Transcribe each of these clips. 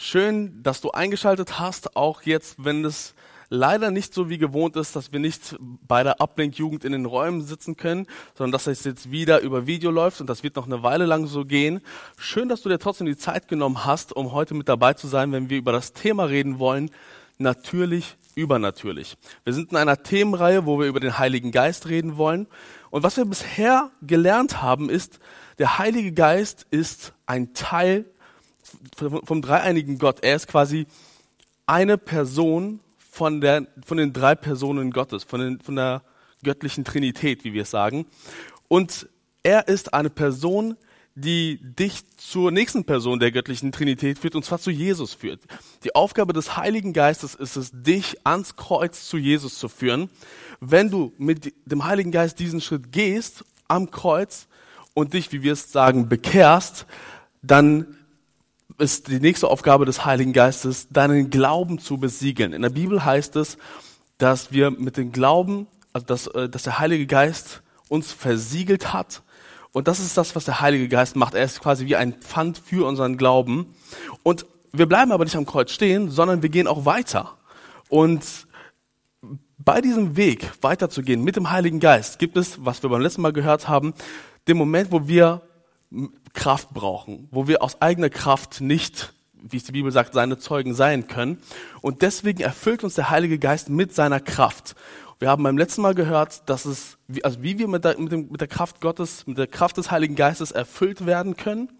Schön, dass du eingeschaltet hast, auch jetzt, wenn es leider nicht so wie gewohnt ist, dass wir nicht bei der Ablenkjugend in den Räumen sitzen können, sondern dass es jetzt wieder über Video läuft und das wird noch eine Weile lang so gehen. Schön, dass du dir trotzdem die Zeit genommen hast, um heute mit dabei zu sein, wenn wir über das Thema reden wollen, natürlich, übernatürlich. Wir sind in einer Themenreihe, wo wir über den Heiligen Geist reden wollen. Und was wir bisher gelernt haben, ist, der Heilige Geist ist ein Teil vom dreieinigen Gott. Er ist quasi eine Person von, der, von den drei Personen Gottes, von, den, von der göttlichen Trinität, wie wir es sagen. Und er ist eine Person, die dich zur nächsten Person der göttlichen Trinität führt, und zwar zu Jesus führt. Die Aufgabe des Heiligen Geistes ist es, dich ans Kreuz zu Jesus zu führen. Wenn du mit dem Heiligen Geist diesen Schritt gehst, am Kreuz, und dich, wie wir es sagen, bekehrst, dann ist die nächste Aufgabe des Heiligen Geistes, deinen Glauben zu besiegeln. In der Bibel heißt es, dass wir mit dem Glauben, also dass, äh, dass der Heilige Geist uns versiegelt hat. Und das ist das, was der Heilige Geist macht. Er ist quasi wie ein Pfand für unseren Glauben. Und wir bleiben aber nicht am Kreuz stehen, sondern wir gehen auch weiter. Und bei diesem Weg weiterzugehen mit dem Heiligen Geist gibt es, was wir beim letzten Mal gehört haben, den Moment, wo wir Kraft brauchen, wo wir aus eigener Kraft nicht, wie es die Bibel sagt, seine Zeugen sein können. Und deswegen erfüllt uns der Heilige Geist mit seiner Kraft. Wir haben beim letzten Mal gehört, dass es, also wie wir mit der, mit, dem, mit der Kraft Gottes, mit der Kraft des Heiligen Geistes erfüllt werden können.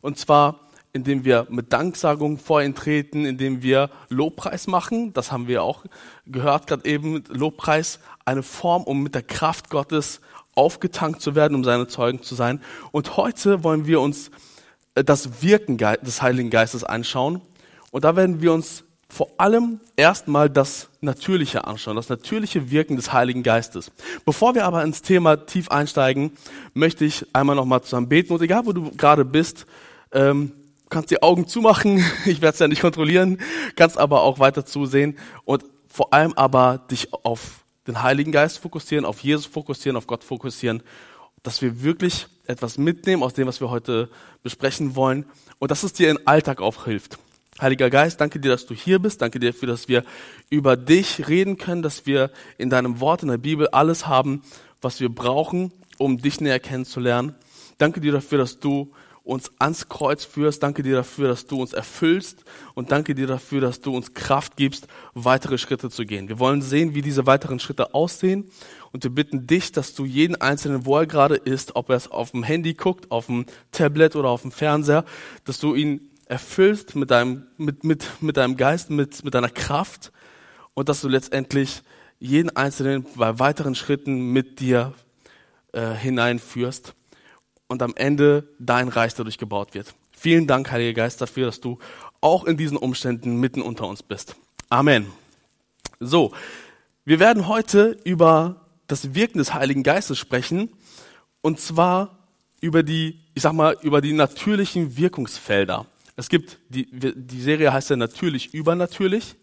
Und zwar, indem wir mit Danksagung vor ihn treten, indem wir Lobpreis machen. Das haben wir auch gehört gerade eben. Lobpreis, eine Form, um mit der Kraft Gottes aufgetankt zu werden, um seine Zeugen zu sein. Und heute wollen wir uns äh, das Wirken des Heiligen Geistes anschauen. Und da werden wir uns vor allem erstmal das Natürliche anschauen, das natürliche Wirken des Heiligen Geistes. Bevor wir aber ins Thema tief einsteigen, möchte ich einmal nochmal zusammen beten. Und egal, wo du gerade bist, ähm, kannst die Augen zumachen. Ich werde es ja nicht kontrollieren, kannst aber auch weiter zusehen und vor allem aber dich auf den Heiligen Geist fokussieren, auf Jesus fokussieren, auf Gott fokussieren, dass wir wirklich etwas mitnehmen aus dem, was wir heute besprechen wollen und dass es dir im Alltag auch hilft. Heiliger Geist, danke dir, dass du hier bist. Danke dir dafür, dass wir über dich reden können, dass wir in deinem Wort, in der Bibel alles haben, was wir brauchen, um dich näher kennenzulernen. Danke dir dafür, dass du uns ans Kreuz führst. Danke dir dafür, dass du uns erfüllst und danke dir dafür, dass du uns Kraft gibst, weitere Schritte zu gehen. Wir wollen sehen, wie diese weiteren Schritte aussehen und wir bitten dich, dass du jeden einzelnen, wo er gerade ist, ob er es auf dem Handy guckt, auf dem Tablet oder auf dem Fernseher, dass du ihn erfüllst mit deinem, mit, mit, mit deinem Geist, mit, mit deiner Kraft und dass du letztendlich jeden einzelnen bei weiteren Schritten mit dir äh, hineinführst und am Ende dein Reich dadurch gebaut wird. Vielen Dank, Heiliger Geist, dafür, dass du auch in diesen Umständen mitten unter uns bist. Amen. So, wir werden heute über das Wirken des Heiligen Geistes sprechen und zwar über die, ich sag mal, über die natürlichen Wirkungsfelder. Es gibt, die, die Serie heißt ja natürlich übernatürlich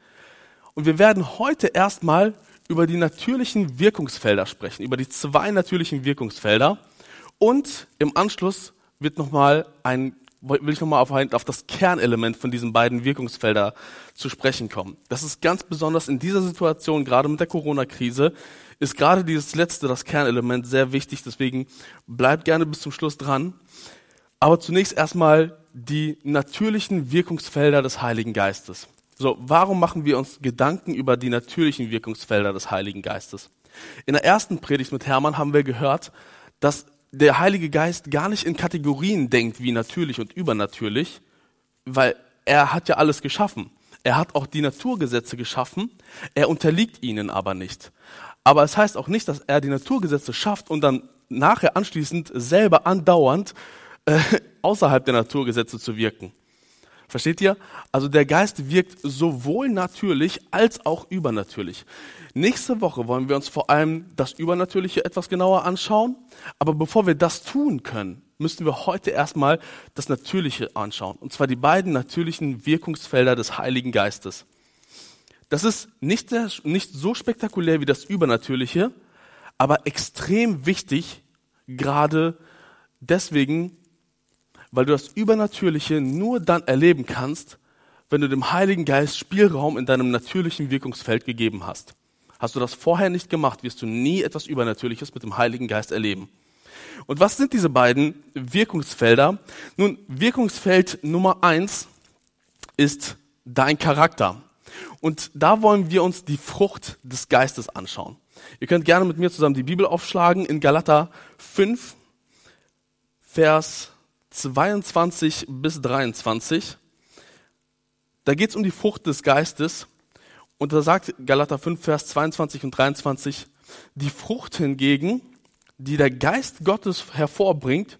und wir werden heute erstmal über die natürlichen Wirkungsfelder sprechen, über die zwei natürlichen Wirkungsfelder. Und im Anschluss wird noch mal ein, will ich nochmal auf, auf das Kernelement von diesen beiden Wirkungsfelder zu sprechen kommen. Das ist ganz besonders in dieser Situation, gerade mit der Corona-Krise, ist gerade dieses letzte, das Kernelement, sehr wichtig. Deswegen bleibt gerne bis zum Schluss dran. Aber zunächst erstmal die natürlichen Wirkungsfelder des Heiligen Geistes. So, warum machen wir uns Gedanken über die natürlichen Wirkungsfelder des Heiligen Geistes? In der ersten Predigt mit Hermann haben wir gehört, dass der Heilige Geist gar nicht in Kategorien denkt wie natürlich und übernatürlich, weil er hat ja alles geschaffen. Er hat auch die Naturgesetze geschaffen, er unterliegt ihnen aber nicht. Aber es heißt auch nicht, dass er die Naturgesetze schafft und dann nachher anschließend selber andauernd äh, außerhalb der Naturgesetze zu wirken. Versteht ihr? Also der Geist wirkt sowohl natürlich als auch übernatürlich. Nächste Woche wollen wir uns vor allem das Übernatürliche etwas genauer anschauen. Aber bevor wir das tun können, müssen wir heute erstmal das Natürliche anschauen. Und zwar die beiden natürlichen Wirkungsfelder des Heiligen Geistes. Das ist nicht, sehr, nicht so spektakulär wie das Übernatürliche, aber extrem wichtig, gerade deswegen, weil du das Übernatürliche nur dann erleben kannst, wenn du dem Heiligen Geist Spielraum in deinem natürlichen Wirkungsfeld gegeben hast. Hast du das vorher nicht gemacht, wirst du nie etwas Übernatürliches mit dem Heiligen Geist erleben. Und was sind diese beiden Wirkungsfelder? Nun, Wirkungsfeld Nummer eins ist dein Charakter. Und da wollen wir uns die Frucht des Geistes anschauen. Ihr könnt gerne mit mir zusammen die Bibel aufschlagen in Galater 5, Vers 22 bis 23. Da geht es um die Frucht des Geistes. Und da sagt Galater 5, Vers 22 und 23, die Frucht hingegen, die der Geist Gottes hervorbringt,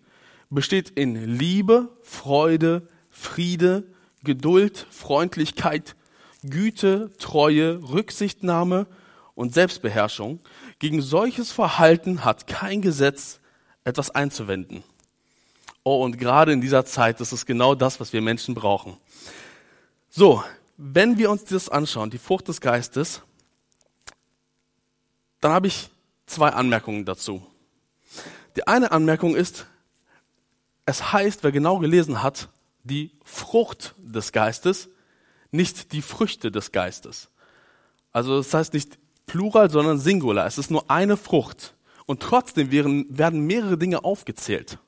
besteht in Liebe, Freude, Friede, Geduld, Freundlichkeit, Güte, Treue, Rücksichtnahme und Selbstbeherrschung. Gegen solches Verhalten hat kein Gesetz etwas einzuwenden. Oh, und gerade in dieser Zeit, ist genau das, was wir Menschen brauchen. So, wenn wir uns das anschauen, die Frucht des Geistes, dann habe ich zwei Anmerkungen dazu. Die eine Anmerkung ist, es heißt, wer genau gelesen hat, die Frucht des Geistes, nicht die Früchte des Geistes. Also das heißt nicht Plural, sondern Singular. Es ist nur eine Frucht. Und trotzdem werden, mehrere Dinge aufgezählt.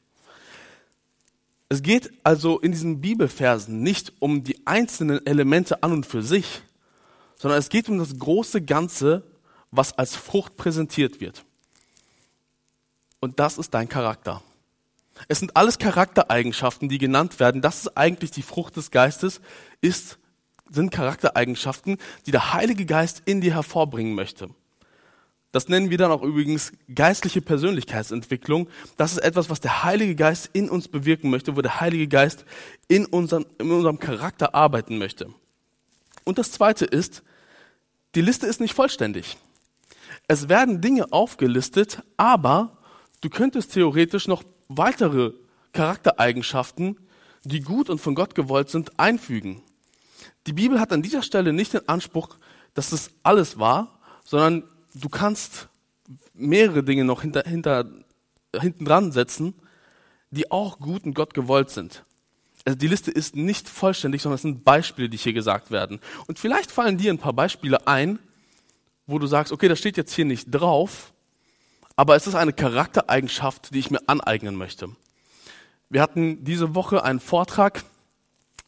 Es geht also in diesen Bibelversen nicht um die einzelnen Elemente an und für sich, sondern es geht um das große Ganze, was als Frucht präsentiert wird. Und das ist dein Charakter. Es sind alles Charaktereigenschaften, die genannt werden. Das ist eigentlich die Frucht des Geistes, ist, sind Charaktereigenschaften, die der Heilige Geist in dir hervorbringen möchte. Das nennen wir dann auch übrigens geistliche Persönlichkeitsentwicklung. Das ist etwas, was der Heilige Geist in uns bewirken möchte, wo der Heilige Geist in unserem, in unserem Charakter arbeiten möchte. Und das Zweite ist, die Liste ist nicht vollständig. Es werden Dinge aufgelistet, aber du könntest theoretisch noch weitere Charaktereigenschaften, die gut und von Gott gewollt sind, einfügen. Die Bibel hat an dieser Stelle nicht den Anspruch, dass es alles war, sondern du kannst mehrere Dinge noch hinter, hinter, hinten dran setzen, die auch gut und Gott gewollt sind. Also die Liste ist nicht vollständig, sondern es sind Beispiele, die hier gesagt werden. Und vielleicht fallen dir ein paar Beispiele ein, wo du sagst, okay, das steht jetzt hier nicht drauf, aber es ist eine Charaktereigenschaft, die ich mir aneignen möchte. Wir hatten diese Woche einen Vortrag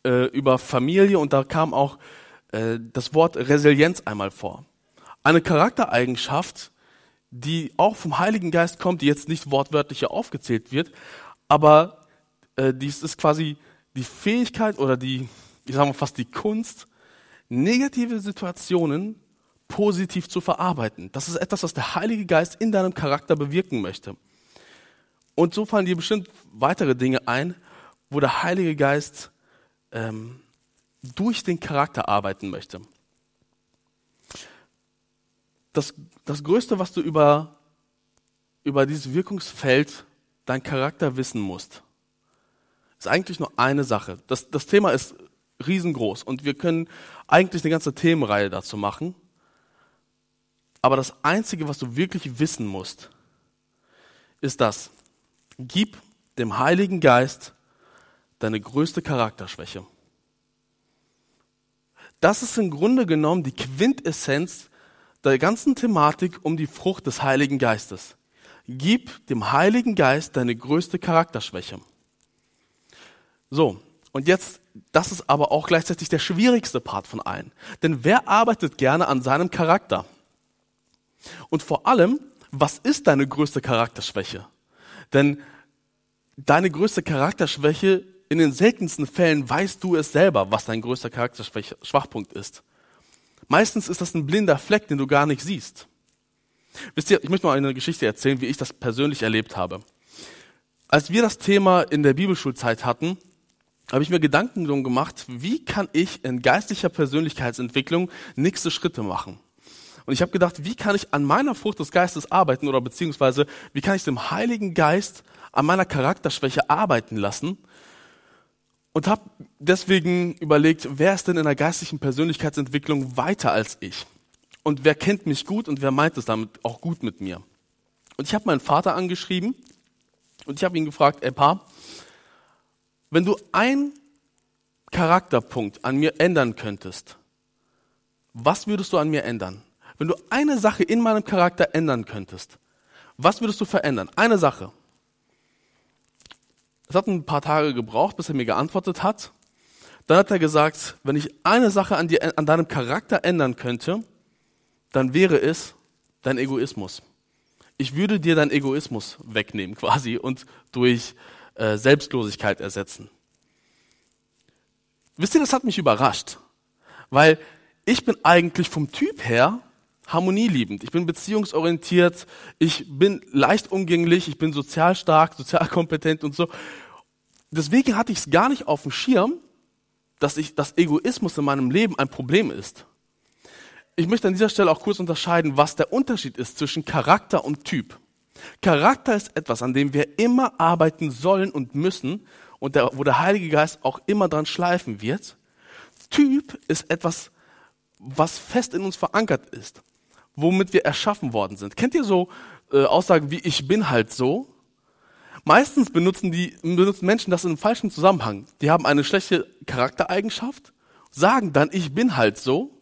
äh, über Familie und da kam auch äh, das Wort Resilienz einmal vor. Eine Charaktereigenschaft, die auch vom Heiligen Geist kommt, die jetzt nicht wortwörtlich hier aufgezählt wird, aber äh, dies ist quasi die Fähigkeit oder die, ich sage mal fast die Kunst, negative Situationen positiv zu verarbeiten. Das ist etwas, was der Heilige Geist in deinem Charakter bewirken möchte. Und so fallen dir bestimmt weitere Dinge ein, wo der Heilige Geist ähm, durch den Charakter arbeiten möchte das, das Größte, was du über, über dieses Wirkungsfeld, dein Charakter wissen musst, ist eigentlich nur eine Sache. Das, das Thema ist riesengroß und wir können eigentlich eine ganze Themenreihe dazu machen. Aber das Einzige, was du wirklich wissen musst, ist das. Gib dem Heiligen Geist deine größte Charakterschwäche. Das ist im Grunde genommen die Quintessenz der ganzen Thematik um die Frucht des Heiligen Geistes. Gib dem Heiligen Geist deine größte Charakterschwäche. So, und jetzt, das ist aber auch gleichzeitig der schwierigste Part von allen. Denn wer arbeitet gerne an seinem Charakter? Und vor allem, was ist deine größte Charakterschwäche? Denn deine größte Charakterschwäche, in den seltensten Fällen weißt du es selber, was dein größter Charakterschwachpunkt ist. Meistens ist das ein blinder Fleck, den du gar nicht siehst. Wisst ihr, ich möchte mal eine Geschichte erzählen, wie ich das persönlich erlebt habe. Als wir das Thema in der Bibelschulzeit hatten, habe ich mir Gedanken darum gemacht, wie kann ich in geistlicher Persönlichkeitsentwicklung nächste Schritte machen. Und ich habe gedacht, wie kann ich an meiner Frucht des Geistes arbeiten oder beziehungsweise wie kann ich dem Heiligen Geist an meiner Charakterschwäche arbeiten lassen, und habe deswegen überlegt, wer ist denn in der geistlichen Persönlichkeitsentwicklung weiter als ich? Und wer kennt mich gut und wer meint es damit auch gut mit mir? Und ich habe meinen Vater angeschrieben und ich habe ihn gefragt, ey Pa, wenn du ein Charakterpunkt an mir ändern könntest, was würdest du an mir ändern? Wenn du eine Sache in meinem Charakter ändern könntest, was würdest du verändern? Eine Sache. Es hat ein paar Tage gebraucht, bis er mir geantwortet hat. Dann hat er gesagt, wenn ich eine Sache an, dir, an deinem Charakter ändern könnte, dann wäre es dein Egoismus. Ich würde dir deinen Egoismus wegnehmen quasi und durch äh, Selbstlosigkeit ersetzen. Wisst ihr, das hat mich überrascht, weil ich bin eigentlich vom Typ her harmonieliebend. Ich bin beziehungsorientiert, ich bin leicht umgänglich, ich bin sozial stark, sozial kompetent und so. Deswegen hatte ich es gar nicht auf dem Schirm, dass ich, dass Egoismus in meinem Leben ein Problem ist. Ich möchte an dieser Stelle auch kurz unterscheiden, was der Unterschied ist zwischen Charakter und Typ. Charakter ist etwas, an dem wir immer arbeiten sollen und müssen und der, wo der Heilige Geist auch immer dran schleifen wird. Typ ist etwas, was fest in uns verankert ist, womit wir erschaffen worden sind. Kennt ihr so äh, Aussagen wie ich bin halt so? Meistens benutzen die benutzen Menschen das in einem falschen Zusammenhang. Die haben eine schlechte Charaktereigenschaft, sagen dann ich bin halt so.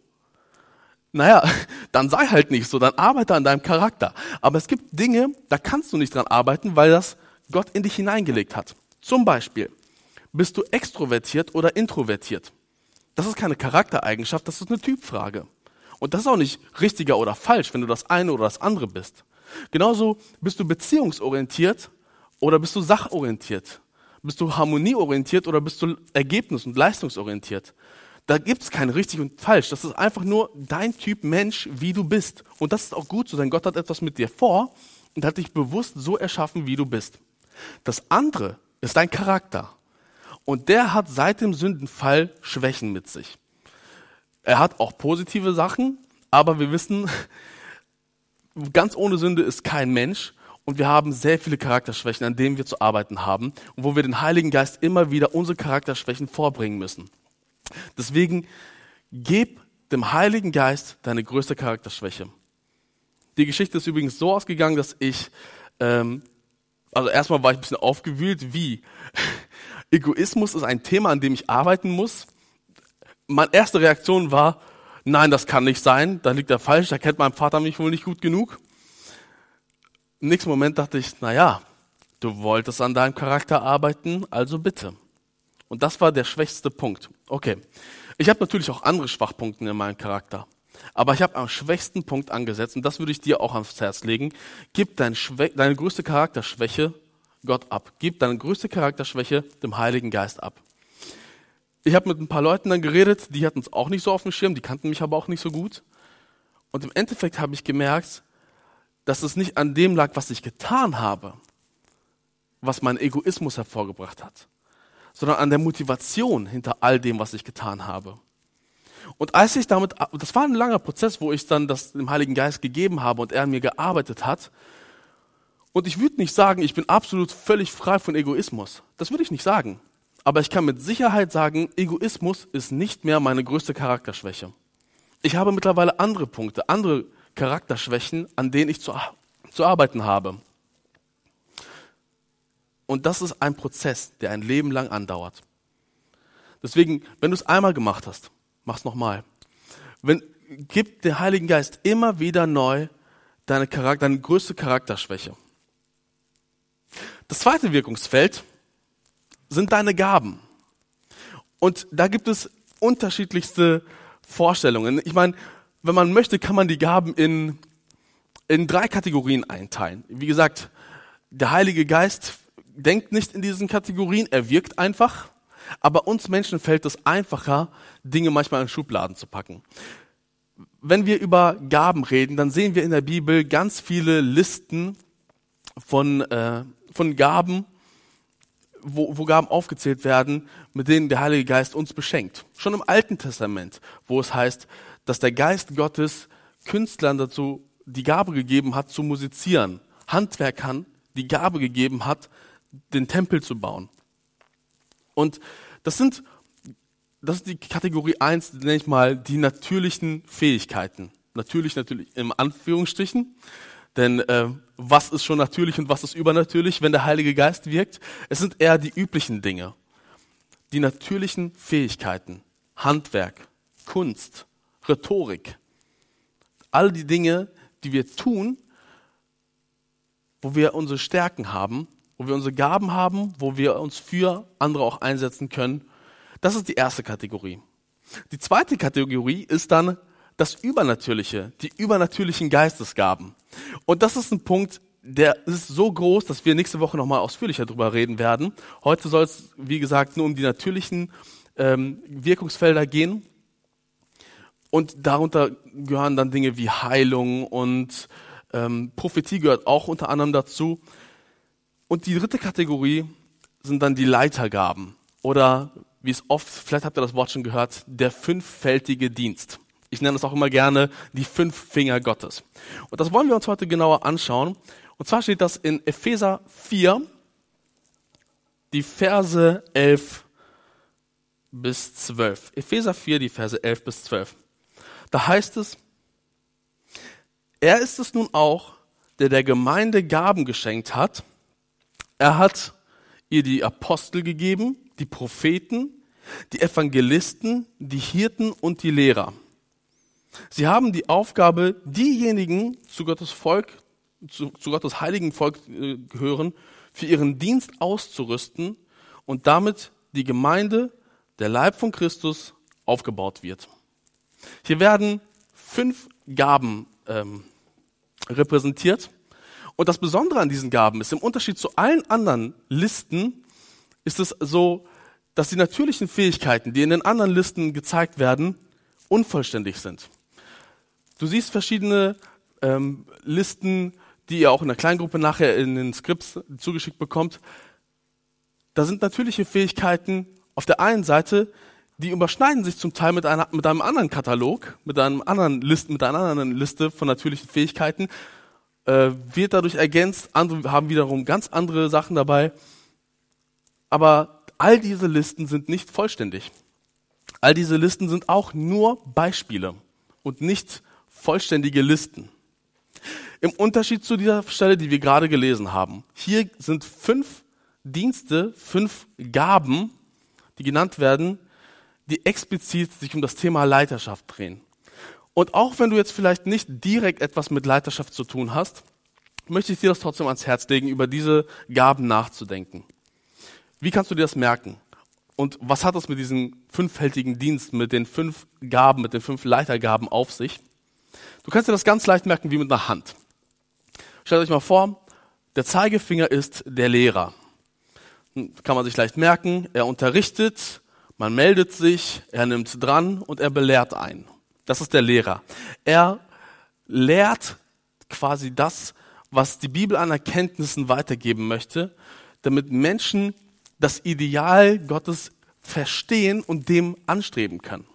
Naja, dann sei halt nicht so, dann arbeite an deinem Charakter. Aber es gibt Dinge, da kannst du nicht dran arbeiten, weil das Gott in dich hineingelegt hat. Zum Beispiel, bist du extrovertiert oder introvertiert? Das ist keine Charaktereigenschaft, das ist eine Typfrage. Und das ist auch nicht richtiger oder falsch, wenn du das eine oder das andere bist. Genauso bist du beziehungsorientiert oder bist du sachorientiert. Bist du harmonieorientiert oder bist du ergebnis- und leistungsorientiert. Da gibt es kein richtig und falsch. Das ist einfach nur dein Typ Mensch, wie du bist. Und das ist auch gut so, denn Gott hat etwas mit dir vor und hat dich bewusst so erschaffen, wie du bist. Das andere ist dein Charakter. Und der hat seit dem Sündenfall Schwächen mit sich. Er hat auch positive Sachen, aber wir wissen, ganz ohne Sünde ist kein Mensch. Und wir haben sehr viele Charakterschwächen, an denen wir zu arbeiten haben und wo wir den Heiligen Geist immer wieder unsere Charakterschwächen vorbringen müssen. Deswegen gib dem Heiligen Geist deine größte Charakterschwäche. Die Geschichte ist übrigens so ausgegangen, dass ich, ähm, also erstmal war ich ein bisschen aufgewühlt, wie Egoismus ist ein Thema, an dem ich arbeiten muss. Meine erste Reaktion war, nein, das kann nicht sein, da liegt er falsch, da kennt mein Vater mich wohl nicht gut genug. Im nächsten Moment dachte ich, na ja, du wolltest an deinem Charakter arbeiten, also bitte. Und das war der schwächste Punkt. Okay. Ich habe natürlich auch andere Schwachpunkte in meinem Charakter. Aber ich habe am schwächsten Punkt angesetzt und das würde ich dir auch ans Herz legen. Gib dein deine größte Charakterschwäche Gott ab. Gib deine größte Charakterschwäche dem Heiligen Geist ab. Ich habe mit ein paar Leuten dann geredet, die hatten es auch nicht so auf dem Schirm, die kannten mich aber auch nicht so gut. Und im Endeffekt habe ich gemerkt, dass es nicht an dem lag, was ich getan habe, was mein Egoismus hervorgebracht hat, sondern an der Motivation hinter all dem, was ich getan habe. Und als ich damit, das war ein langer Prozess, wo ich dann das dem Heiligen Geist gegeben habe und er an mir gearbeitet hat, und ich würde nicht sagen, ich bin absolut völlig frei von Egoismus. Das würde ich nicht sagen. Aber ich kann mit Sicherheit sagen, Egoismus ist nicht mehr meine größte Charakterschwäche. Ich habe mittlerweile andere Punkte, andere Charakterschwächen, an denen ich zu, zu arbeiten habe. Und das ist ein Prozess, der ein Leben lang andauert. Deswegen, wenn du es einmal gemacht hast, mach es nochmal. Wenn, gib der Heiligen Geist immer wieder neu deine, Charakter, deine größte Charakterschwäche. Das zweite Wirkungsfeld sind deine Gaben. Und da gibt es unterschiedlichste Vorstellungen. Ich meine, wenn man möchte, kann man die Gaben in, in drei Kategorien einteilen. Wie gesagt, der Heilige Geist denkt nicht in diesen Kategorien, er wirkt einfach. Aber uns Menschen fällt es einfacher, Dinge manchmal in Schubladen zu packen. Wenn wir über Gaben reden, dann sehen wir in der Bibel ganz viele Listen von äh, von Gaben, wo, wo Gaben aufgezählt werden, mit denen der Heilige Geist uns beschenkt. Schon im Alten Testament, wo es heißt, dass der Geist Gottes Künstlern dazu die Gabe gegeben hat, zu musizieren, Handwerkern die Gabe gegeben hat, den Tempel zu bauen. Und das sind, das ist die Kategorie 1, nenne ich mal, die natürlichen Fähigkeiten. Natürlich, natürlich, im Anführungsstrichen. Denn äh, was ist schon natürlich und was ist übernatürlich, wenn der Heilige Geist wirkt? Es sind eher die üblichen Dinge. die natürlichen Fähigkeiten, Handwerk, Kunst, Rhetorik, all die Dinge, die wir tun, wo wir unsere Stärken haben, wo wir unsere Gaben haben, wo wir uns für andere auch einsetzen können. Das ist die erste Kategorie. Die zweite Kategorie ist dann das Übernatürliche, die übernatürlichen Geistesgaben. Und das ist ein Punkt, der ist so groß, dass wir nächste Woche nochmal ausführlicher darüber reden werden. Heute soll es, wie gesagt, nur um die natürlichen ähm, Wirkungsfelder gehen. Und darunter gehören dann Dinge wie Heilung und ähm, Prophetie gehört auch unter anderem dazu. Und die dritte Kategorie sind dann die Leitergaben oder wie es oft, vielleicht habt ihr das Wort schon gehört, der fünffältige Dienst. Ich nenne es auch immer gerne die fünf Finger Gottes. Und das wollen wir uns heute genauer anschauen. Und zwar steht das in Epheser 4, die Verse 11 bis 12. Epheser 4, die Verse 11 bis 12. Da heißt es, er ist es nun auch, der der Gemeinde Gaben geschenkt hat. Er hat ihr die Apostel gegeben, die Propheten, die Evangelisten, die Hirten und die Lehrer. Sie haben die Aufgabe, diejenigen zu Gottes Volk, zu, zu Gottes heiligen Volk äh, gehören, für ihren Dienst auszurüsten und damit die Gemeinde, der Leib von Christus, aufgebaut wird. Hier werden fünf Gaben ähm, repräsentiert. Und das Besondere an diesen Gaben ist, im Unterschied zu allen anderen Listen, ist es so, dass die natürlichen Fähigkeiten, die in den anderen Listen gezeigt werden, unvollständig sind. Du siehst verschiedene ähm, Listen, die ihr auch in der Kleingruppe nachher in den Skripts zugeschickt bekommt. Da sind natürliche Fähigkeiten auf der einen Seite, die überschneiden sich zum Teil mit, einer, mit einem anderen Katalog, mit einem anderen List, mit einer anderen Liste von natürlichen Fähigkeiten, äh, wird dadurch ergänzt. Andere haben wiederum ganz andere Sachen dabei. Aber all diese Listen sind nicht vollständig. All diese Listen sind auch nur Beispiele und nicht vollständige Listen. Im Unterschied zu dieser Stelle, die wir gerade gelesen haben. Hier sind fünf Dienste, fünf Gaben, die genannt werden, die explizit sich um das Thema Leiterschaft drehen. Und auch wenn du jetzt vielleicht nicht direkt etwas mit Leiterschaft zu tun hast, möchte ich dir das trotzdem ans Herz legen, über diese Gaben nachzudenken. Wie kannst du dir das merken? Und was hat das mit diesem fünffältigen Dienst, mit den fünf Gaben, mit den fünf Leitergaben auf sich? Du kannst dir das ganz leicht merken wie mit einer Hand. Stellt euch mal vor, der Zeigefinger ist der Lehrer. Kann man sich leicht merken, er unterrichtet, man meldet sich, er nimmt dran und er belehrt ein. Das ist der Lehrer. Er lehrt quasi das, was die Bibel an Erkenntnissen weitergeben möchte, damit Menschen das Ideal Gottes verstehen und dem anstreben können.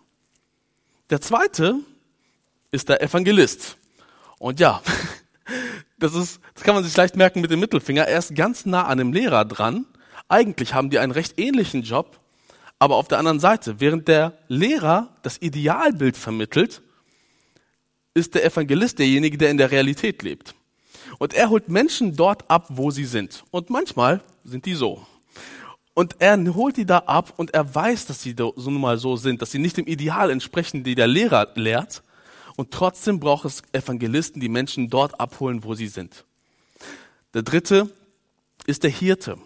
Der zweite ist der Evangelist. Und ja, das ist, das kann man sich leicht merken mit dem Mittelfinger. Er ist ganz nah an dem Lehrer dran. Eigentlich haben die einen recht ähnlichen Job, aber auf der anderen Seite, während der Lehrer das Idealbild vermittelt, ist der Evangelist derjenige, der in der Realität lebt. Und er holt Menschen dort ab, wo sie sind. Und manchmal sind die so. Und er holt die da ab und er weiß, dass sie so nun mal so sind, dass sie nicht dem Ideal entsprechen, die der Lehrer lehrt. Und trotzdem braucht es Evangelisten, die Menschen dort abholen, wo sie sind. Der dritte ist der Hirte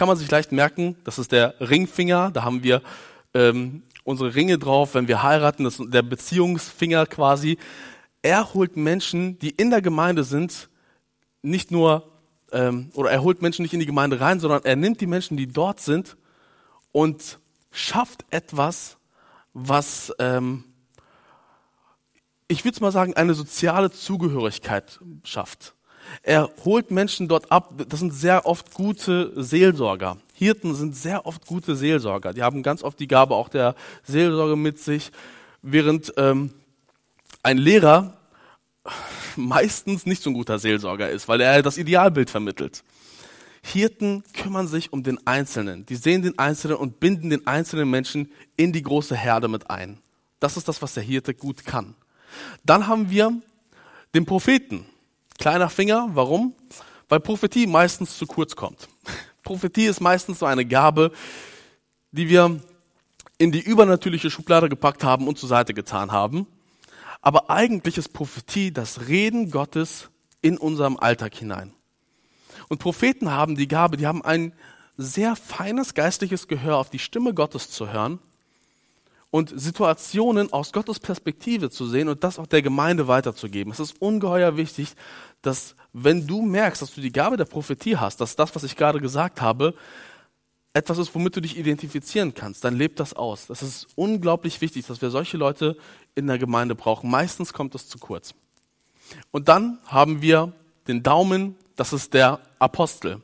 kann man sich leicht merken, das ist der Ringfinger, da haben wir ähm, unsere Ringe drauf, wenn wir heiraten, das ist der Beziehungsfinger quasi. Er holt Menschen, die in der Gemeinde sind, nicht nur, ähm, oder er holt Menschen nicht in die Gemeinde rein, sondern er nimmt die Menschen, die dort sind und schafft etwas, was, ähm, ich würde mal sagen, eine soziale Zugehörigkeit schafft. Er holt Menschen dort ab. Das sind sehr oft gute Seelsorger. Hirten sind sehr oft gute Seelsorger. Die haben ganz oft die Gabe auch der Seelsorge mit sich, während ähm, ein Lehrer meistens nicht so ein guter Seelsorger ist, weil er das Idealbild vermittelt. Hirten kümmern sich um den Einzelnen. Die sehen den Einzelnen und binden den einzelnen Menschen in die große Herde mit ein. Das ist das, was der Hirte gut kann. Dann haben wir den Propheten. Kleiner Finger, warum? Weil Prophetie meistens zu kurz kommt. Prophetie ist meistens so eine Gabe, die wir in die übernatürliche Schublade gepackt haben und zur Seite getan haben. Aber eigentlich ist Prophetie das Reden Gottes in unserem Alltag hinein. Und Propheten haben die Gabe, die haben ein sehr feines geistliches Gehör auf die Stimme Gottes zu hören und Situationen aus Gottes Perspektive zu sehen und das auch der Gemeinde weiterzugeben. Es ist ungeheuer wichtig, dass wenn du merkst, dass du die Gabe der Prophetie hast, dass das, was ich gerade gesagt habe, etwas ist, womit du dich identifizieren kannst, dann lebt das aus. Das ist unglaublich wichtig, dass wir solche Leute in der Gemeinde brauchen. Meistens kommt es zu kurz. Und dann haben wir den Daumen, das ist der Apostel.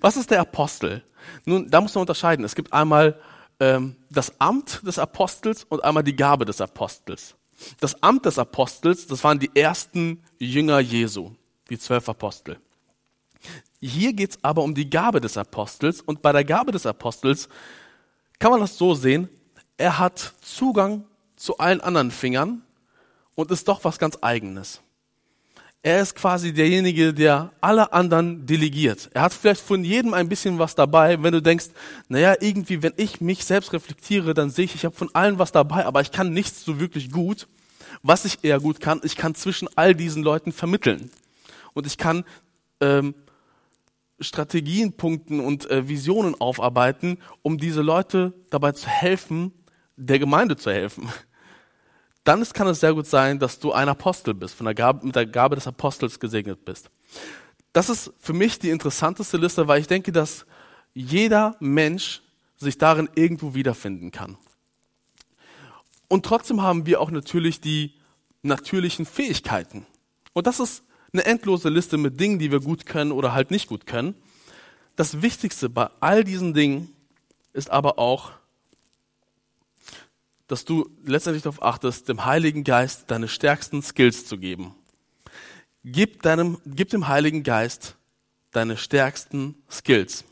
Was ist der Apostel? Nun, da muss man unterscheiden. Es gibt einmal ähm, das Amt des Apostels und einmal die Gabe des Apostels. Das Amt des Apostels, das waren die ersten Jünger Jesu, die zwölf Apostel. Hier geht es aber um die Gabe des Apostels und bei der Gabe des Apostels kann man das so sehen, er hat Zugang zu allen anderen Fingern und ist doch was ganz eigenes. Er ist quasi derjenige, der alle anderen delegiert. Er hat vielleicht von jedem ein bisschen was dabei. Wenn du denkst, naja, irgendwie, wenn ich mich selbst reflektiere, dann sehe ich, ich habe von allen was dabei, aber ich kann nichts so wirklich gut. Was ich eher gut kann, ich kann zwischen all diesen Leuten vermitteln. Und ich kann ähm, Strategienpunkten und äh, Visionen aufarbeiten, um diese Leute dabei zu helfen, der Gemeinde zu helfen. Dann ist, kann es sehr gut sein, dass du ein Apostel bist, von der Gabe, mit der Gabe des Apostels gesegnet bist. Das ist für mich die interessanteste Liste, weil ich denke, dass jeder Mensch sich darin irgendwo wiederfinden kann. Und trotzdem haben wir auch natürlich die natürlichen Fähigkeiten. Und das ist eine endlose Liste mit Dingen, die wir gut können oder halt nicht gut können. Das Wichtigste bei all diesen Dingen ist aber auch, dass du letztendlich darauf achtest, dem Heiligen Geist deine stärksten Skills zu geben. Gib, deinem, gib dem Heiligen Geist deine stärksten Skills.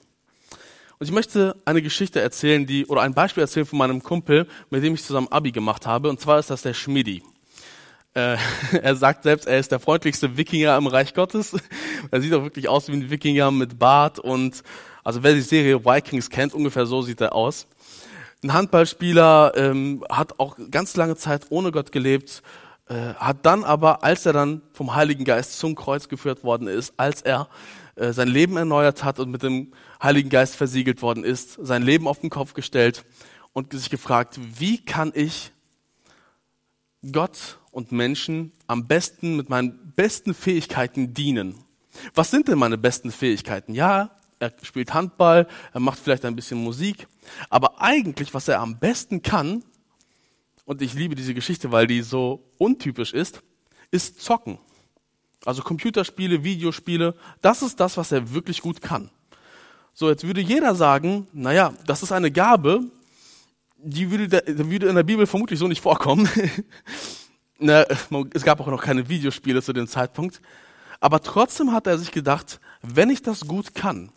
Und ich möchte eine Geschichte erzählen, die, oder ein Beispiel erzählen von meinem Kumpel, mit dem ich zusammen Abi gemacht habe. Und zwar ist das der Schmidi. Äh, er sagt selbst, er ist der freundlichste Wikinger im Reich Gottes. er sieht auch wirklich aus wie ein Wikinger mit Bart und also wer die Serie Vikings kennt, ungefähr so sieht er aus. Ein Handballspieler ähm, hat auch ganz lange Zeit ohne Gott gelebt, äh, hat dann aber, als er dann vom Heiligen Geist zum Kreuz geführt worden ist, als er äh, sein Leben erneuert hat und mit dem Heiligen Geist versiegelt worden ist, sein Leben auf den Kopf gestellt und sich gefragt, wie kann ich Gott und Menschen am besten mit meinen besten Fähigkeiten dienen. Was sind denn meine besten Fähigkeiten? Ja, er spielt Handball, er macht vielleicht ein bisschen Musik, aber eigentlich, was er am besten kann, und ich liebe diese Geschichte, weil die so untypisch ist, ist zocken. Also Computerspiele, Videospiele, das ist das, was er wirklich gut kann. So, jetzt würde jeder sagen, naja, das ist eine Gabe, die würde, würde in der Bibel vermutlich so nicht vorkommen. Ne, es gab auch noch keine Videospiele zu dem Zeitpunkt. Aber trotzdem hat er sich gedacht, wenn ich das gut kann,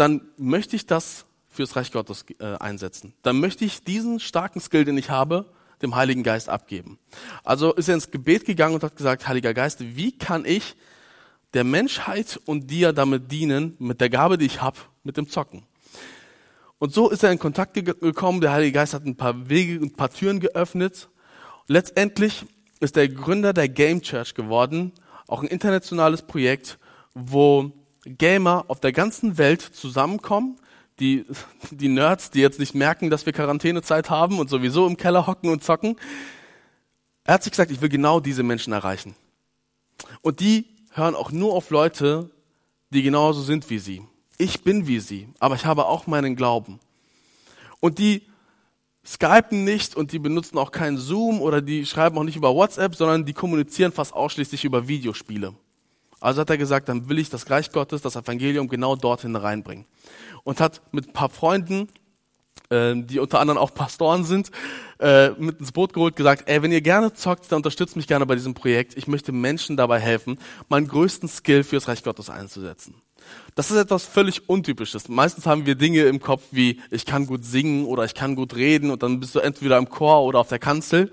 dann möchte ich das fürs Reich Gottes äh, einsetzen. Dann möchte ich diesen starken Skill, den ich habe, dem Heiligen Geist abgeben. Also ist er ins Gebet gegangen und hat gesagt, Heiliger Geist, wie kann ich der Menschheit und dir damit dienen, mit der Gabe, die ich habe, mit dem Zocken? Und so ist er in Kontakt gekommen. Der Heilige Geist hat ein paar Wege, ein paar Türen geöffnet. Letztendlich ist er Gründer der Game Church geworden, auch ein internationales Projekt, wo Gamer auf der ganzen Welt zusammenkommen. Die, die Nerds, die jetzt nicht merken, dass wir Quarantänezeit haben und sowieso im Keller hocken und zocken. Er hat sich gesagt, ich will genau diese Menschen erreichen. Und die hören auch nur auf Leute, die genauso sind wie sie ich bin wie sie, aber ich habe auch meinen Glauben. Und die skypen nicht und die benutzen auch keinen Zoom oder die schreiben auch nicht über WhatsApp, sondern die kommunizieren fast ausschließlich über Videospiele. Also hat er gesagt, dann will ich das Reich Gottes, das Evangelium genau dorthin reinbringen. Und hat mit ein paar Freunden, äh, die unter anderem auch Pastoren sind, äh, mit ins Boot geholt, gesagt, ey, wenn ihr gerne zockt, dann unterstützt mich gerne bei diesem Projekt. Ich möchte Menschen dabei helfen, meinen größten Skill fürs Reich Gottes einzusetzen. Das ist etwas völlig Untypisches. Meistens haben wir Dinge im Kopf wie, ich kann gut singen oder ich kann gut reden und dann bist du entweder im Chor oder auf der Kanzel.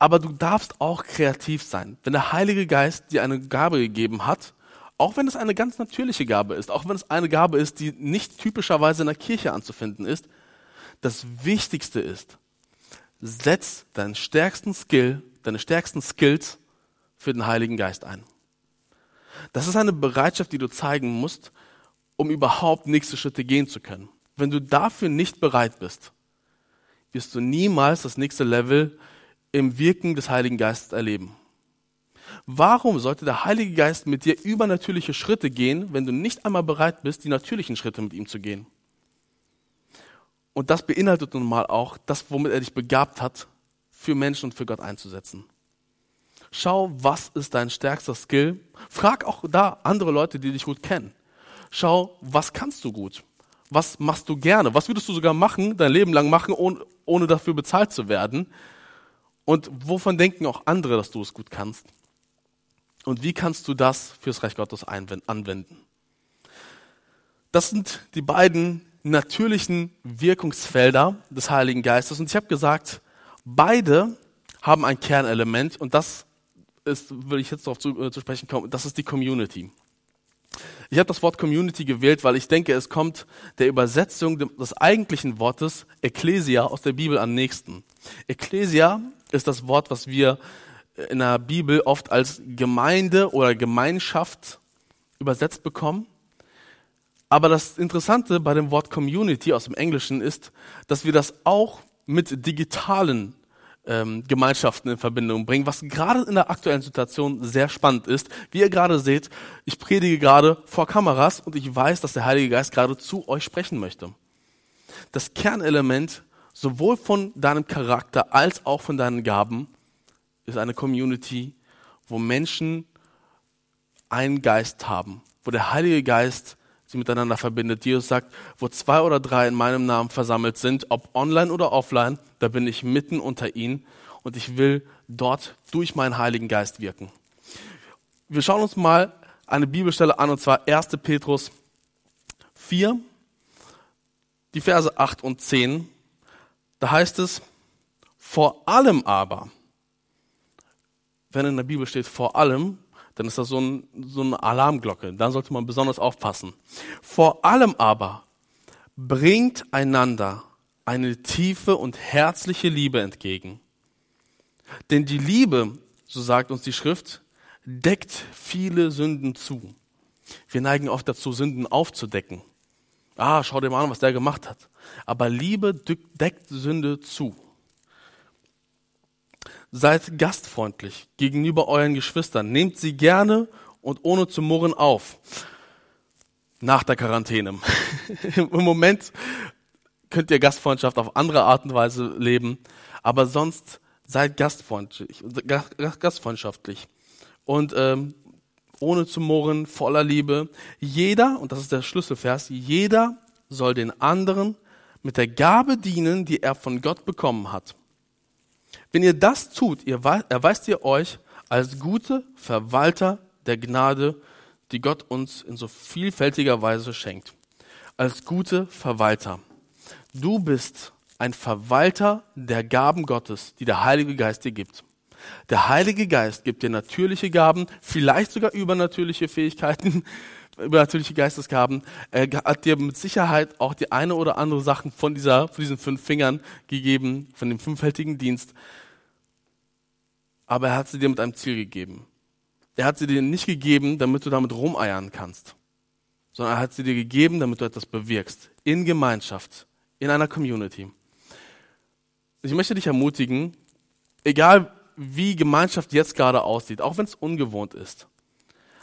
Aber du darfst auch kreativ sein. Wenn der Heilige Geist dir eine Gabe gegeben hat, auch wenn es eine ganz natürliche Gabe ist, auch wenn es eine Gabe ist, die nicht typischerweise in der Kirche anzufinden ist, das Wichtigste ist, setz deinen stärksten Skill, deine stärksten Skills für den Heiligen Geist ein. Das ist eine Bereitschaft, die du zeigen musst, um überhaupt nächste Schritte gehen zu können. Wenn du dafür nicht bereit bist, wirst du niemals das nächste Level im Wirken des Heiligen Geistes erleben. Warum sollte der Heilige Geist mit dir übernatürliche Schritte gehen, wenn du nicht einmal bereit bist, die natürlichen Schritte mit ihm zu gehen? Und das beinhaltet nun mal auch das, womit er dich begabt hat, für Menschen und für Gott einzusetzen. Schau, was ist dein stärkster Skill? Frag auch da andere Leute, die dich gut kennen. Schau, was kannst du gut? Was machst du gerne? Was würdest du sogar machen, dein Leben lang machen, ohne, ohne dafür bezahlt zu werden? Und wovon denken auch andere, dass du es gut kannst? Und wie kannst du das fürs Reich Gottes anwenden? Das sind die beiden natürlichen Wirkungsfelder des Heiligen Geistes. Und ich habe gesagt, beide haben ein Kernelement und das ist, will ich jetzt darauf zu, äh, zu sprechen kommen, das ist die Community. Ich habe das Wort Community gewählt, weil ich denke, es kommt der Übersetzung des eigentlichen Wortes Ecclesia aus der Bibel am nächsten. Ecclesia ist das Wort, was wir in der Bibel oft als Gemeinde oder Gemeinschaft übersetzt bekommen. Aber das Interessante bei dem Wort Community aus dem Englischen ist, dass wir das auch mit digitalen ähm, Gemeinschaften in Verbindung bringen, was gerade in der aktuellen Situation sehr spannend ist. Wie ihr gerade seht, ich predige gerade vor Kameras und ich weiß, dass der Heilige Geist gerade zu euch sprechen möchte. Das Kernelement sowohl von deinem Charakter als auch von deinen Gaben ist eine Community, wo Menschen einen Geist haben, wo der Heilige Geist sie miteinander verbindet. Jesus sagt, wo zwei oder drei in meinem Namen versammelt sind, ob online oder offline, da bin ich mitten unter ihnen und ich will dort durch meinen Heiligen Geist wirken. Wir schauen uns mal eine Bibelstelle an, und zwar 1. Petrus 4, die Verse 8 und 10. Da heißt es, vor allem aber, wenn in der Bibel steht vor allem, dann ist das so, ein, so eine Alarmglocke. Da sollte man besonders aufpassen. Vor allem aber bringt einander eine tiefe und herzliche Liebe entgegen. Denn die Liebe, so sagt uns die Schrift, deckt viele Sünden zu. Wir neigen oft dazu, Sünden aufzudecken. Ah, schau dir mal an, was der gemacht hat. Aber Liebe deckt Sünde zu. Seid gastfreundlich gegenüber euren Geschwistern. Nehmt sie gerne und ohne zu murren auf. Nach der Quarantäne. Im Moment könnt ihr Gastfreundschaft auf andere Art und Weise leben, aber sonst seid gastfreundlich, gastfreundschaftlich und ähm, ohne zu murren, voller Liebe. Jeder, und das ist der Schlüsselvers, jeder soll den anderen mit der Gabe dienen, die er von Gott bekommen hat. Wenn ihr das tut, ihr erweist ihr euch als gute Verwalter der Gnade, die Gott uns in so vielfältiger Weise schenkt. Als gute Verwalter. Du bist ein Verwalter der Gaben Gottes, die der Heilige Geist dir gibt. Der Heilige Geist gibt dir natürliche Gaben, vielleicht sogar übernatürliche Fähigkeiten, übernatürliche Geistesgaben. Er hat dir mit Sicherheit auch die eine oder andere Sachen von dieser, von diesen fünf Fingern gegeben, von dem fünffältigen Dienst aber er hat sie dir mit einem Ziel gegeben. Er hat sie dir nicht gegeben, damit du damit rumeiern kannst, sondern er hat sie dir gegeben, damit du etwas bewirkst. In Gemeinschaft, in einer Community. Ich möchte dich ermutigen, egal wie Gemeinschaft jetzt gerade aussieht, auch wenn es ungewohnt ist,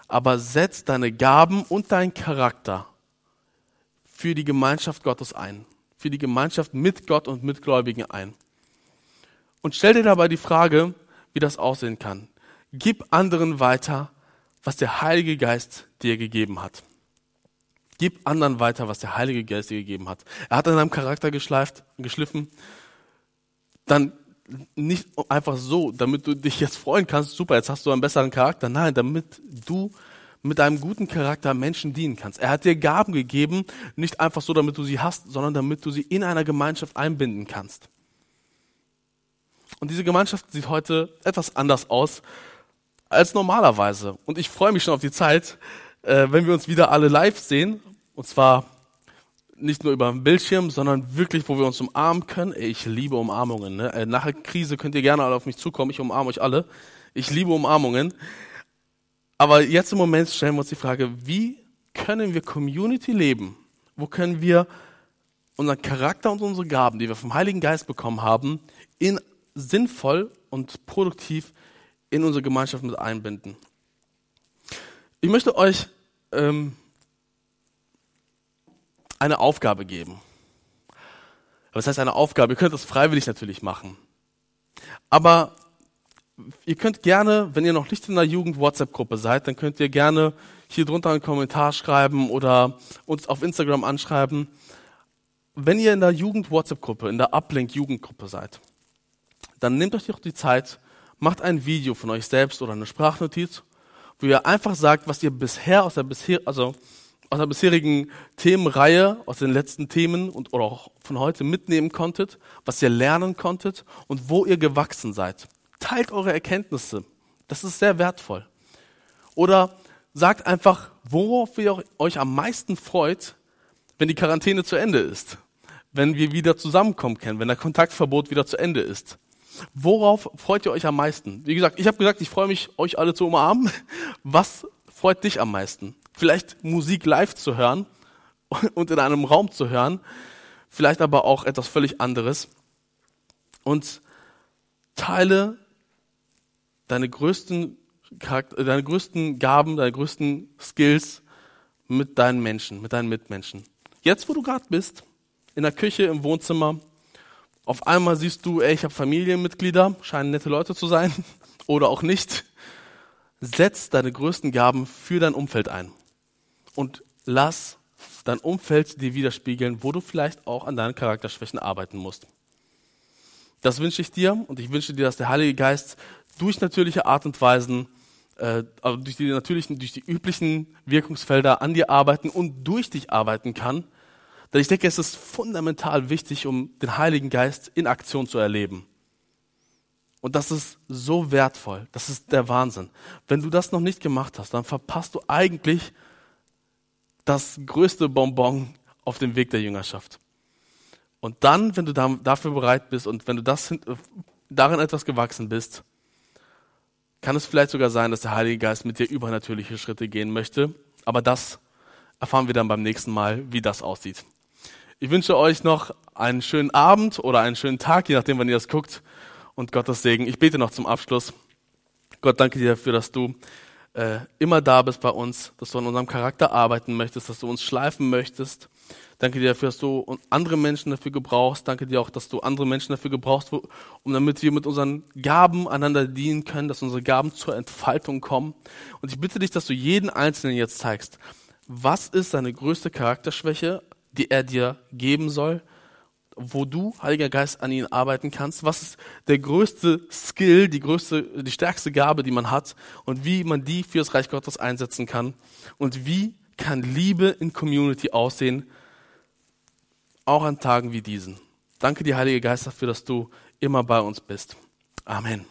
aber setz deine Gaben und deinen Charakter für die Gemeinschaft Gottes ein, für die Gemeinschaft mit Gott und mit Gläubigen ein. Und stell dir dabei die Frage, wie das aussehen kann. Gib anderen weiter, was der Heilige Geist dir gegeben hat. Gib anderen weiter, was der Heilige Geist dir gegeben hat. Er hat an deinem Charakter geschleift, geschliffen. Dann nicht einfach so, damit du dich jetzt freuen kannst, super, jetzt hast du einen besseren Charakter. Nein, damit du mit deinem guten Charakter Menschen dienen kannst. Er hat dir Gaben gegeben, nicht einfach so, damit du sie hast, sondern damit du sie in einer Gemeinschaft einbinden kannst. Und diese Gemeinschaft sieht heute etwas anders aus als normalerweise. Und ich freue mich schon auf die Zeit, äh, wenn wir uns wieder alle live sehen. Und zwar nicht nur über den Bildschirm, sondern wirklich, wo wir uns umarmen können. Ich liebe Umarmungen. Ne? Äh, nach der Krise könnt ihr gerne alle auf mich zukommen. Ich umarme euch alle. Ich liebe Umarmungen. Aber jetzt im Moment stellen wir uns die Frage, wie können wir Community leben? Wo können wir unseren Charakter und unsere Gaben, die wir vom Heiligen Geist bekommen haben, in sinnvoll und produktiv in unsere Gemeinschaft mit einbinden? Ich möchte euch ähm, eine Aufgabe geben. Was heißt eine Aufgabe? Ihr könnt das freiwillig natürlich machen. Aber ihr könnt gerne, wenn ihr noch nicht in der Jugend-WhatsApp-Gruppe seid, dann könnt ihr gerne hier drunter einen Kommentar schreiben oder uns auf Instagram anschreiben. Wenn ihr in der Jugend-WhatsApp-Gruppe, in der Uplink-Jugendgruppe seid, dann nehmt euch doch die Zeit, macht ein Video von euch selbst oder eine Sprachnotiz, wo ihr einfach sagt, was ihr bisher aus der, bisher, also aus der bisherigen Themenreihe, aus den letzten Themen und oder auch von heute mitnehmen konntet, was ihr lernen konntet und wo ihr gewachsen seid. Teilt eure Erkenntnisse. Das ist sehr wertvoll. Oder sagt einfach, worauf ihr euch am meisten freut, wenn die Quarantäne zu Ende ist. Wenn wir wieder zusammenkommen können, wenn der Kontaktverbot wieder zu Ende ist. Worauf freut ihr euch am meisten? Wie gesagt, ich habe gesagt, ich freue mich, euch alle zu umarmen. Was freut dich am meisten? Vielleicht Musik live zu hören und in einem Raum zu hören. Vielleicht aber auch etwas völlig anderes. Und teile deine größten, Charakter, deine größten Gaben, deine größten Skills mit deinen Menschen, mit deinen Mitmenschen. Jetzt, wo du gerade bist, in der Küche, im Wohnzimmer, auf einmal siehst du, ey, ich habe Familienmitglieder, scheinen nette Leute zu sein oder auch nicht. Setz deine größten Gaben für dein Umfeld ein und lass dein Umfeld dir widerspiegeln, wo du vielleicht auch an deinen Charakterschwächen arbeiten musst. Das wünsche ich dir und ich wünsche dir, dass der Heilige Geist durch natürliche Art und Weisen, äh, also durch die natürlichen, durch die üblichen Wirkungsfelder an dir arbeiten und durch dich arbeiten kann. Denn ich denke, es ist fundamental wichtig, um den Heiligen Geist in Aktion zu erleben. Und das ist so wertvoll. Das ist der Wahnsinn. Wenn du das noch nicht gemacht hast, dann verpasst du eigentlich das größte Bonbon auf dem Weg der Jüngerschaft. Und dann, wenn du dafür bereit bist und wenn du das, darin etwas gewachsen bist, kann es vielleicht sogar sein, dass der Heilige Geist mit dir übernatürliche Schritte gehen möchte. Aber das erfahren wir dann beim nächsten Mal, wie das aussieht. Ich wünsche euch noch einen schönen Abend oder einen schönen Tag, je nachdem, wann ihr das guckt. Und Gottes Segen. Ich bete noch zum Abschluss. Gott, danke dir dafür, dass du äh, immer da bist bei uns, dass du an unserem Charakter arbeiten möchtest, dass du uns schleifen möchtest. Danke dir dafür, dass du andere Menschen dafür gebrauchst. Danke dir auch, dass du andere Menschen dafür gebrauchst, um damit wir mit unseren Gaben einander dienen können, dass unsere Gaben zur Entfaltung kommen. Und ich bitte dich, dass du jeden Einzelnen jetzt zeigst, was ist seine größte Charakterschwäche, die er dir geben soll, wo du, Heiliger Geist, an ihn arbeiten kannst. Was ist der größte Skill, die größte, die stärkste Gabe, die man hat und wie man die fürs Reich Gottes einsetzen kann und wie kann Liebe in Community aussehen, auch an Tagen wie diesen. Danke dir, Heiliger Geist, dafür, dass du immer bei uns bist. Amen.